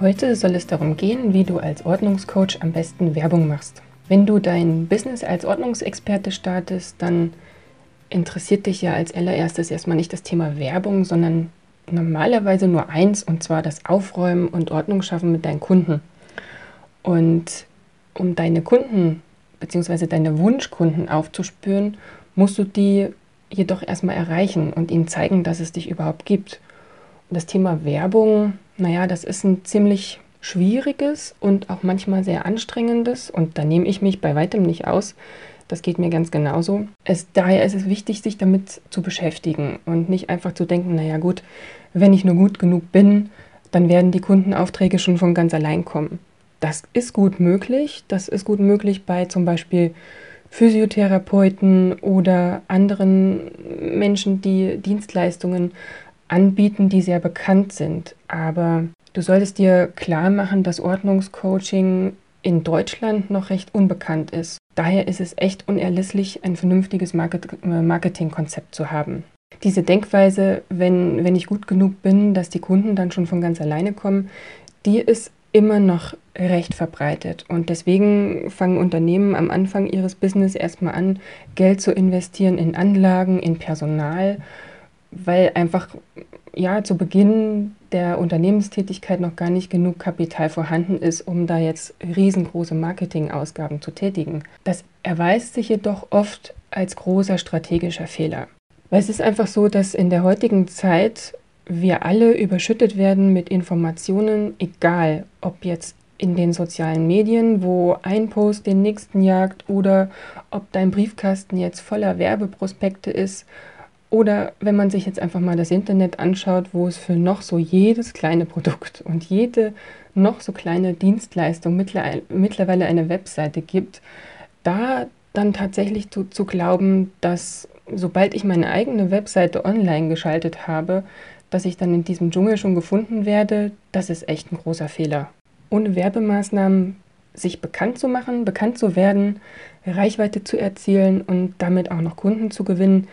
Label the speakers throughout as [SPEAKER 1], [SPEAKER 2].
[SPEAKER 1] Heute soll es darum gehen, wie du als Ordnungscoach am besten Werbung machst. Wenn du dein Business als Ordnungsexperte startest, dann interessiert dich ja als allererstes erstmal nicht das Thema Werbung, sondern normalerweise nur eins, und zwar das Aufräumen und Ordnung schaffen mit deinen Kunden. Und um deine Kunden bzw. deine Wunschkunden aufzuspüren, musst du die jedoch erstmal erreichen und ihnen zeigen, dass es dich überhaupt gibt. Und das Thema Werbung naja, das ist ein ziemlich schwieriges und auch manchmal sehr anstrengendes und da nehme ich mich bei weitem nicht aus. Das geht mir ganz genauso. Es, daher ist es wichtig, sich damit zu beschäftigen und nicht einfach zu denken, naja gut, wenn ich nur gut genug bin, dann werden die Kundenaufträge schon von ganz allein kommen. Das ist gut möglich. Das ist gut möglich bei zum Beispiel Physiotherapeuten oder anderen Menschen, die Dienstleistungen anbieten, die sehr bekannt sind. Aber du solltest dir klar machen, dass Ordnungscoaching in Deutschland noch recht unbekannt ist. Daher ist es echt unerlässlich, ein vernünftiges Market äh, Marketingkonzept zu haben. Diese Denkweise, wenn, wenn ich gut genug bin, dass die Kunden dann schon von ganz alleine kommen, die ist immer noch recht verbreitet. Und deswegen fangen Unternehmen am Anfang ihres Business erstmal an, Geld zu investieren in Anlagen, in Personal weil einfach ja zu Beginn der Unternehmenstätigkeit noch gar nicht genug Kapital vorhanden ist, um da jetzt riesengroße Marketingausgaben zu tätigen. Das erweist sich jedoch oft als großer strategischer Fehler. Weil es ist einfach so, dass in der heutigen Zeit wir alle überschüttet werden mit Informationen, egal ob jetzt in den sozialen Medien, wo ein Post den nächsten jagt oder ob dein Briefkasten jetzt voller Werbeprospekte ist oder wenn man sich jetzt einfach mal das Internet anschaut, wo es für noch so jedes kleine Produkt und jede noch so kleine Dienstleistung mittlerweile eine Webseite gibt, da dann tatsächlich zu, zu glauben, dass sobald ich meine eigene Webseite online geschaltet habe, dass ich dann in diesem Dschungel schon gefunden werde, das ist echt ein großer Fehler. Ohne Werbemaßnahmen sich bekannt zu machen, bekannt zu werden, Reichweite zu erzielen und damit auch noch Kunden zu gewinnen,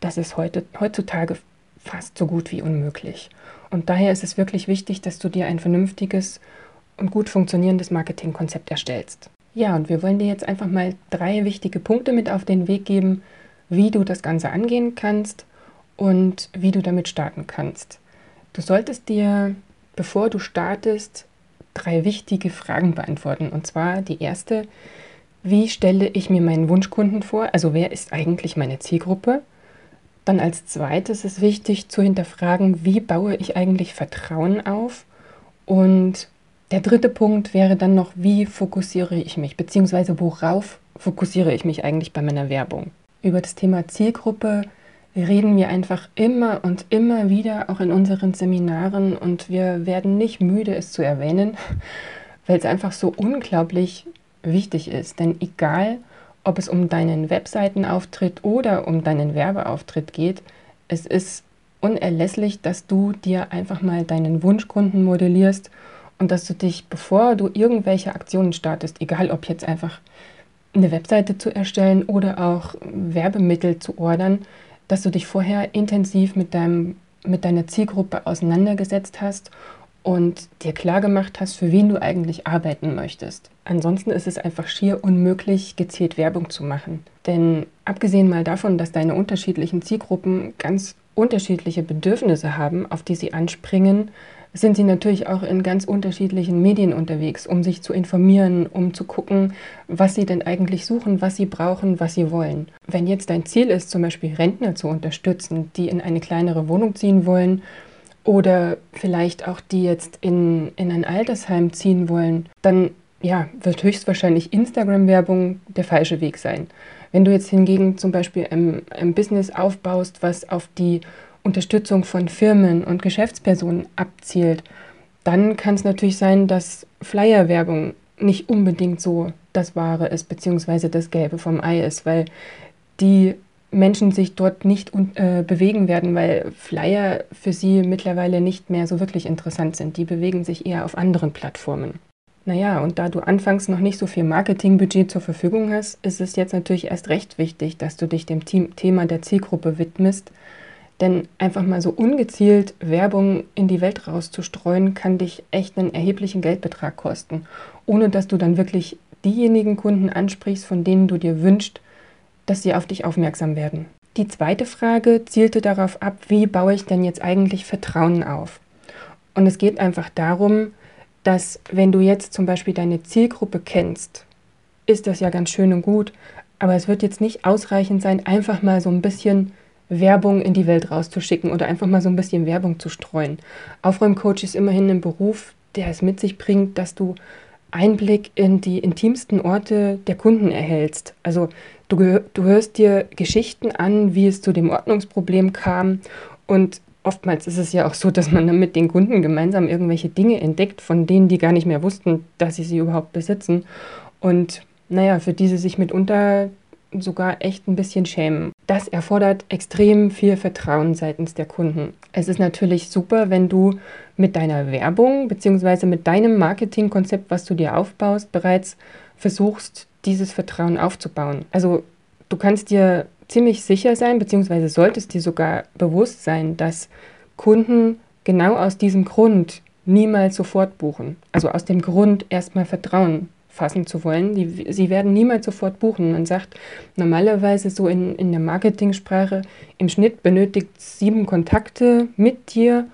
[SPEAKER 1] das ist heute, heutzutage fast so gut wie unmöglich. Und daher ist es wirklich wichtig, dass du dir ein vernünftiges und gut funktionierendes Marketingkonzept erstellst. Ja, und wir wollen dir jetzt einfach mal drei wichtige Punkte mit auf den Weg geben, wie du das Ganze angehen kannst und wie du damit starten kannst. Du solltest dir, bevor du startest, drei wichtige Fragen beantworten. Und zwar die erste, wie stelle ich mir meinen Wunschkunden vor? Also wer ist eigentlich meine Zielgruppe? Dann als zweites ist wichtig zu hinterfragen, wie baue ich eigentlich Vertrauen auf? Und der dritte Punkt wäre dann noch, wie fokussiere ich mich, beziehungsweise worauf fokussiere ich mich eigentlich bei meiner Werbung? Über das Thema Zielgruppe reden wir einfach immer und immer wieder, auch in unseren Seminaren, und wir werden nicht müde, es zu erwähnen, weil es einfach so unglaublich wichtig ist. Denn egal, ob es um deinen Webseitenauftritt oder um deinen Werbeauftritt geht, es ist unerlässlich, dass du dir einfach mal deinen Wunschkunden modellierst und dass du dich, bevor du irgendwelche Aktionen startest, egal ob jetzt einfach eine Webseite zu erstellen oder auch Werbemittel zu ordern, dass du dich vorher intensiv mit, deinem, mit deiner Zielgruppe auseinandergesetzt hast und dir klar gemacht hast, für wen du eigentlich arbeiten möchtest. Ansonsten ist es einfach schier unmöglich, gezielt Werbung zu machen. Denn abgesehen mal davon, dass deine unterschiedlichen Zielgruppen ganz unterschiedliche Bedürfnisse haben, auf die sie anspringen, sind sie natürlich auch in ganz unterschiedlichen Medien unterwegs, um sich zu informieren, um zu gucken, was sie denn eigentlich suchen, was sie brauchen, was sie wollen. Wenn jetzt dein Ziel ist, zum Beispiel Rentner zu unterstützen, die in eine kleinere Wohnung ziehen wollen oder vielleicht auch die jetzt in, in ein Altersheim ziehen wollen, dann ja, wird höchstwahrscheinlich Instagram-Werbung der falsche Weg sein. Wenn du jetzt hingegen zum Beispiel ein, ein Business aufbaust, was auf die Unterstützung von Firmen und Geschäftspersonen abzielt, dann kann es natürlich sein, dass Flyer-Werbung nicht unbedingt so das Wahre ist, beziehungsweise das Gelbe vom Ei ist, weil die Menschen sich dort nicht äh, bewegen werden, weil Flyer für sie mittlerweile nicht mehr so wirklich interessant sind. Die bewegen sich eher auf anderen Plattformen. Naja, und da du anfangs noch nicht so viel Marketingbudget zur Verfügung hast, ist es jetzt natürlich erst recht wichtig, dass du dich dem Thema der Zielgruppe widmest. Denn einfach mal so ungezielt Werbung in die Welt rauszustreuen, kann dich echt einen erheblichen Geldbetrag kosten, ohne dass du dann wirklich diejenigen Kunden ansprichst, von denen du dir wünschst, dass sie auf dich aufmerksam werden. Die zweite Frage zielte darauf ab, wie baue ich denn jetzt eigentlich Vertrauen auf? Und es geht einfach darum, dass wenn du jetzt zum Beispiel deine Zielgruppe kennst, ist das ja ganz schön und gut, aber es wird jetzt nicht ausreichend sein, einfach mal so ein bisschen Werbung in die Welt rauszuschicken oder einfach mal so ein bisschen Werbung zu streuen. Aufräumcoach ist immerhin ein Beruf, der es mit sich bringt, dass du Einblick in die intimsten Orte der Kunden erhältst. Also du, du hörst dir Geschichten an, wie es zu dem Ordnungsproblem kam und oftmals ist es ja auch so, dass man dann mit den Kunden gemeinsam irgendwelche Dinge entdeckt, von denen die gar nicht mehr wussten, dass sie sie überhaupt besitzen. Und naja, für die sie sich mitunter sogar echt ein bisschen schämen. Das erfordert extrem viel Vertrauen seitens der Kunden. Es ist natürlich super, wenn du mit deiner Werbung bzw. mit deinem Marketingkonzept, was du dir aufbaust, bereits versuchst, dieses Vertrauen aufzubauen. Also du kannst dir ziemlich sicher sein, beziehungsweise solltest dir sogar bewusst sein, dass Kunden genau aus diesem Grund niemals sofort buchen. Also aus dem Grund erstmal Vertrauen fassen zu wollen. Die, sie werden niemals sofort buchen. Man sagt normalerweise so in, in der Marketingsprache, im Schnitt benötigt sieben Kontakte mit dir,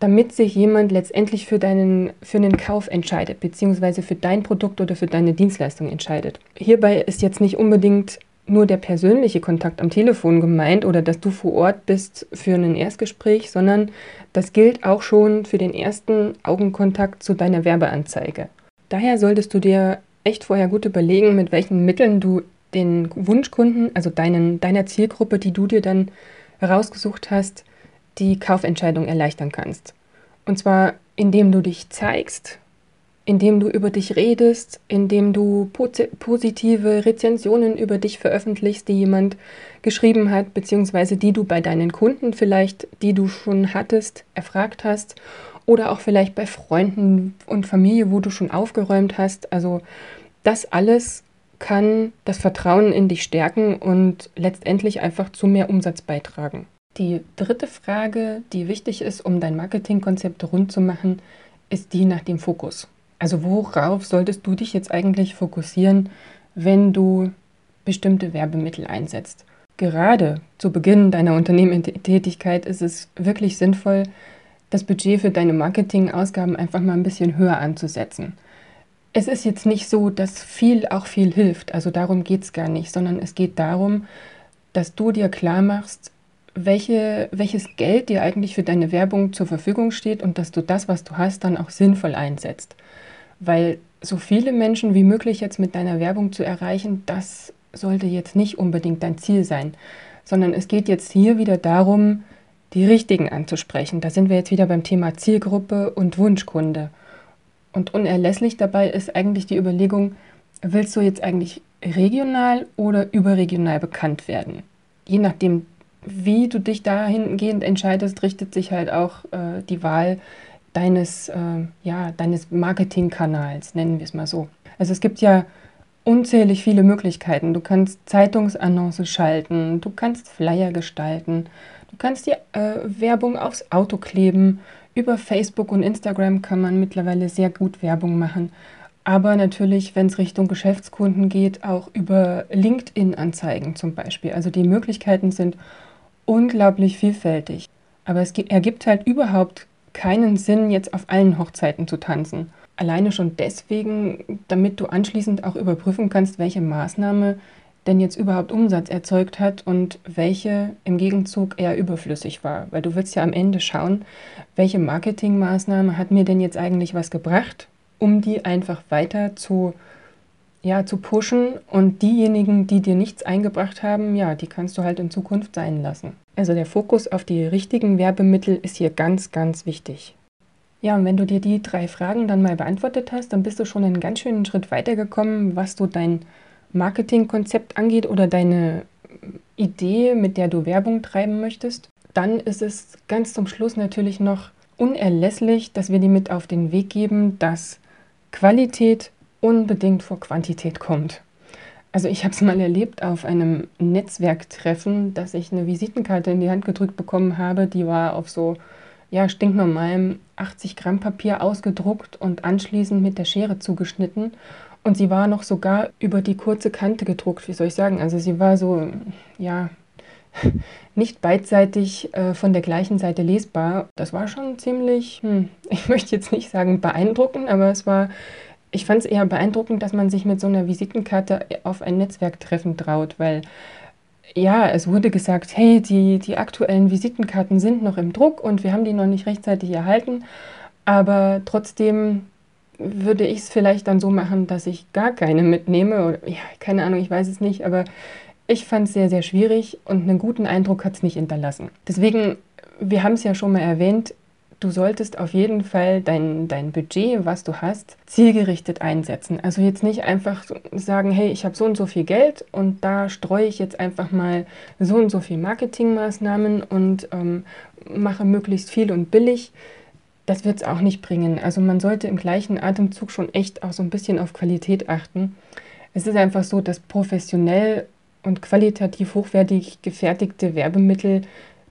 [SPEAKER 1] damit sich jemand letztendlich für, deinen, für einen Kauf entscheidet, beziehungsweise für dein Produkt oder für deine Dienstleistung entscheidet. Hierbei ist jetzt nicht unbedingt nur der persönliche Kontakt am Telefon gemeint oder dass du vor Ort bist für ein Erstgespräch, sondern das gilt auch schon für den ersten Augenkontakt zu deiner Werbeanzeige. Daher solltest du dir echt vorher gut überlegen, mit welchen Mitteln du den Wunschkunden, also deinen, deiner Zielgruppe, die du dir dann herausgesucht hast, die Kaufentscheidung erleichtern kannst. Und zwar indem du dich zeigst, indem du über dich redest, indem du positive Rezensionen über dich veröffentlichst, die jemand geschrieben hat, beziehungsweise die du bei deinen Kunden vielleicht, die du schon hattest, erfragt hast oder auch vielleicht bei Freunden und Familie, wo du schon aufgeräumt hast. Also das alles kann das Vertrauen in dich stärken und letztendlich einfach zu mehr Umsatz beitragen. Die dritte Frage, die wichtig ist, um dein Marketingkonzept rund zu machen, ist die nach dem Fokus. Also worauf solltest du dich jetzt eigentlich fokussieren, wenn du bestimmte Werbemittel einsetzt? Gerade zu Beginn deiner Unternehmentätigkeit ist es wirklich sinnvoll, das Budget für deine Marketingausgaben einfach mal ein bisschen höher anzusetzen. Es ist jetzt nicht so, dass viel auch viel hilft, also darum geht es gar nicht, sondern es geht darum, dass du dir klar machst, welche, welches Geld dir eigentlich für deine Werbung zur Verfügung steht und dass du das, was du hast, dann auch sinnvoll einsetzt. Weil so viele Menschen wie möglich jetzt mit deiner Werbung zu erreichen, das sollte jetzt nicht unbedingt dein Ziel sein, sondern es geht jetzt hier wieder darum, die richtigen anzusprechen. Da sind wir jetzt wieder beim Thema Zielgruppe und Wunschkunde. Und unerlässlich dabei ist eigentlich die Überlegung, willst du jetzt eigentlich regional oder überregional bekannt werden? Je nachdem, wie du dich dahingehend entscheidest, richtet sich halt auch äh, die Wahl deines, äh, ja, deines Marketingkanals, nennen wir es mal so. Also es gibt ja unzählig viele Möglichkeiten. Du kannst Zeitungsannoncen schalten, du kannst Flyer gestalten, Du kannst die äh, Werbung aufs Auto kleben. Über Facebook und Instagram kann man mittlerweile sehr gut Werbung machen. Aber natürlich, wenn es Richtung Geschäftskunden geht, auch über LinkedIn-Anzeigen zum Beispiel. Also die Möglichkeiten sind unglaublich vielfältig. Aber es ergibt halt überhaupt keinen Sinn, jetzt auf allen Hochzeiten zu tanzen. Alleine schon deswegen, damit du anschließend auch überprüfen kannst, welche Maßnahme denn jetzt überhaupt Umsatz erzeugt hat und welche im Gegenzug eher überflüssig war. Weil du willst ja am Ende schauen, welche Marketingmaßnahme hat mir denn jetzt eigentlich was gebracht, um die einfach weiter zu, ja, zu pushen und diejenigen, die dir nichts eingebracht haben, ja, die kannst du halt in Zukunft sein lassen. Also der Fokus auf die richtigen Werbemittel ist hier ganz, ganz wichtig. Ja, und wenn du dir die drei Fragen dann mal beantwortet hast, dann bist du schon einen ganz schönen Schritt weitergekommen, was so dein Marketingkonzept angeht oder deine Idee, mit der du Werbung treiben möchtest. Dann ist es ganz zum Schluss natürlich noch unerlässlich, dass wir dir mit auf den Weg geben, dass Qualität unbedingt vor Quantität kommt. Also ich habe es mal erlebt auf einem Netzwerktreffen, dass ich eine Visitenkarte in die Hand gedrückt bekommen habe, die war auf so ja, stinknormalem 80 Gramm Papier ausgedruckt und anschließend mit der Schere zugeschnitten. Und sie war noch sogar über die kurze Kante gedruckt, wie soll ich sagen. Also sie war so, ja, nicht beidseitig äh, von der gleichen Seite lesbar. Das war schon ziemlich, hm, ich möchte jetzt nicht sagen beeindruckend, aber es war, ich fand es eher beeindruckend, dass man sich mit so einer Visitenkarte auf ein Netzwerktreffen traut, weil ja, es wurde gesagt, hey, die, die aktuellen Visitenkarten sind noch im Druck und wir haben die noch nicht rechtzeitig erhalten. Aber trotzdem würde ich es vielleicht dann so machen, dass ich gar keine mitnehme. Oder ja, keine Ahnung, ich weiß es nicht, aber ich fand es sehr, sehr schwierig und einen guten Eindruck hat es nicht hinterlassen. Deswegen, wir haben es ja schon mal erwähnt, du solltest auf jeden Fall dein, dein Budget, was du hast, zielgerichtet einsetzen. Also jetzt nicht einfach sagen, hey, ich habe so und so viel Geld und da streue ich jetzt einfach mal so und so viel Marketingmaßnahmen und ähm, mache möglichst viel und billig. Das wird es auch nicht bringen. Also man sollte im gleichen Atemzug schon echt auch so ein bisschen auf Qualität achten. Es ist einfach so, dass professionell und qualitativ hochwertig gefertigte Werbemittel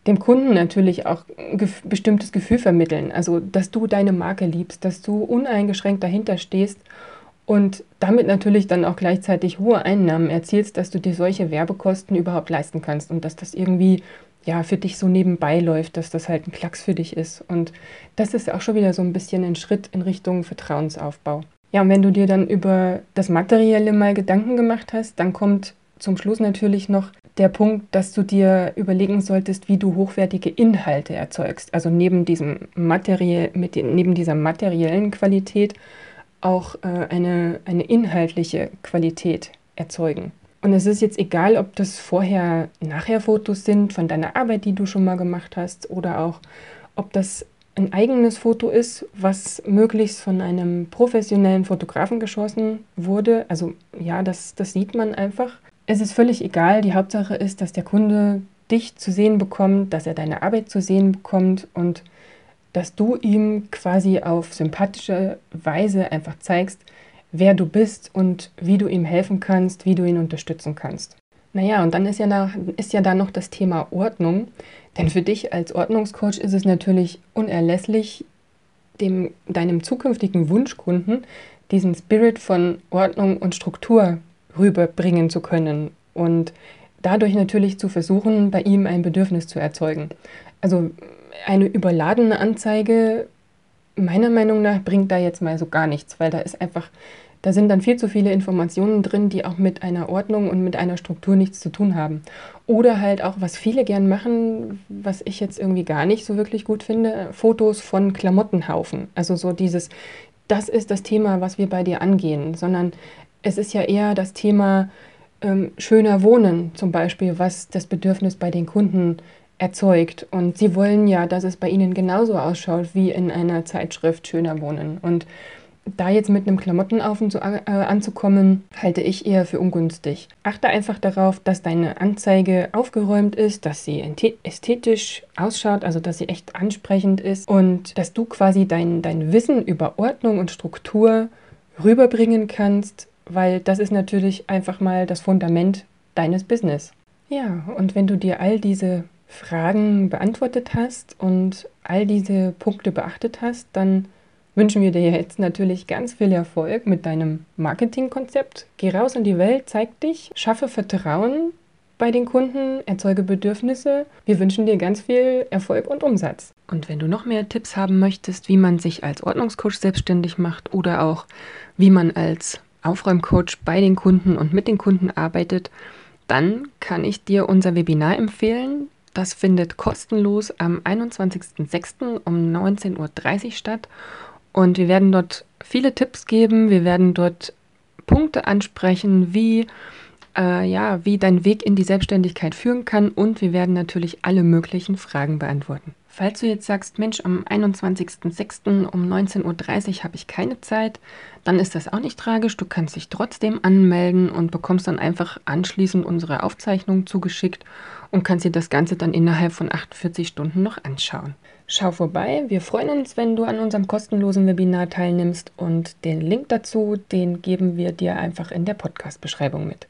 [SPEAKER 1] dem Kunden natürlich auch ein bestimmtes Gefühl vermitteln. Also, dass du deine Marke liebst, dass du uneingeschränkt dahinter stehst und damit natürlich dann auch gleichzeitig hohe Einnahmen erzielst, dass du dir solche Werbekosten überhaupt leisten kannst und dass das irgendwie ja für dich so nebenbei läuft, dass das halt ein Klacks für dich ist. Und das ist auch schon wieder so ein bisschen ein Schritt in Richtung Vertrauensaufbau. Ja, und wenn du dir dann über das Materielle mal Gedanken gemacht hast, dann kommt zum Schluss natürlich noch der Punkt, dass du dir überlegen solltest, wie du hochwertige Inhalte erzeugst. Also neben, diesem Materiell, mit neben dieser materiellen Qualität auch äh, eine, eine inhaltliche Qualität erzeugen. Und es ist jetzt egal, ob das vorher-nachher-Fotos sind von deiner Arbeit, die du schon mal gemacht hast, oder auch, ob das ein eigenes Foto ist, was möglichst von einem professionellen Fotografen geschossen wurde. Also ja, das, das sieht man einfach es ist völlig egal. Die Hauptsache ist, dass der Kunde dich zu sehen bekommt, dass er deine Arbeit zu sehen bekommt und dass du ihm quasi auf sympathische Weise einfach zeigst, wer du bist und wie du ihm helfen kannst, wie du ihn unterstützen kannst. Naja, und dann ist ja, da, ist ja da noch das Thema Ordnung. Denn für dich als Ordnungscoach ist es natürlich unerlässlich, dem, deinem zukünftigen Wunschkunden diesen Spirit von Ordnung und Struktur rüberbringen zu können und dadurch natürlich zu versuchen, bei ihm ein Bedürfnis zu erzeugen. Also eine überladene Anzeige meiner Meinung nach bringt da jetzt mal so gar nichts, weil da ist einfach, da sind dann viel zu viele Informationen drin, die auch mit einer Ordnung und mit einer Struktur nichts zu tun haben. Oder halt auch, was viele gern machen, was ich jetzt irgendwie gar nicht so wirklich gut finde, Fotos von Klamottenhaufen. Also so dieses, das ist das Thema, was wir bei dir angehen, sondern es ist ja eher das Thema ähm, schöner Wohnen zum Beispiel, was das Bedürfnis bei den Kunden erzeugt. Und sie wollen ja, dass es bei ihnen genauso ausschaut wie in einer Zeitschrift Schöner Wohnen. Und da jetzt mit einem Klamottenhaufen zu, äh, anzukommen, halte ich eher für ungünstig. Achte einfach darauf, dass deine Anzeige aufgeräumt ist, dass sie ästhetisch ausschaut, also dass sie echt ansprechend ist und dass du quasi dein, dein Wissen über Ordnung und Struktur rüberbringen kannst, weil das ist natürlich einfach mal das Fundament deines Business. Ja, und wenn du dir all diese Fragen beantwortet hast und all diese Punkte beachtet hast, dann wünschen wir dir jetzt natürlich ganz viel Erfolg mit deinem Marketingkonzept. Geh raus in die Welt, zeig dich, schaffe Vertrauen bei den Kunden, erzeuge Bedürfnisse. Wir wünschen dir ganz viel Erfolg und Umsatz. Und wenn du noch mehr Tipps haben möchtest, wie man sich als Ordnungscoach selbstständig macht oder auch wie man als Aufräumcoach bei den Kunden und mit den Kunden arbeitet, dann kann ich dir unser Webinar empfehlen. Das findet kostenlos am 21.06. um 19.30 Uhr statt. Und wir werden dort viele Tipps geben. Wir werden dort Punkte ansprechen, wie äh, ja, wie dein Weg in die Selbstständigkeit führen kann und wir werden natürlich alle möglichen Fragen beantworten. Falls du jetzt sagst, Mensch, am 21.06. um 19.30 Uhr habe ich keine Zeit, dann ist das auch nicht tragisch. Du kannst dich trotzdem anmelden und bekommst dann einfach anschließend unsere Aufzeichnung zugeschickt und kannst dir das Ganze dann innerhalb von 48 Stunden noch anschauen. Schau vorbei. Wir freuen uns, wenn du an unserem kostenlosen Webinar teilnimmst und den Link dazu, den geben wir dir einfach in der Podcast-Beschreibung mit.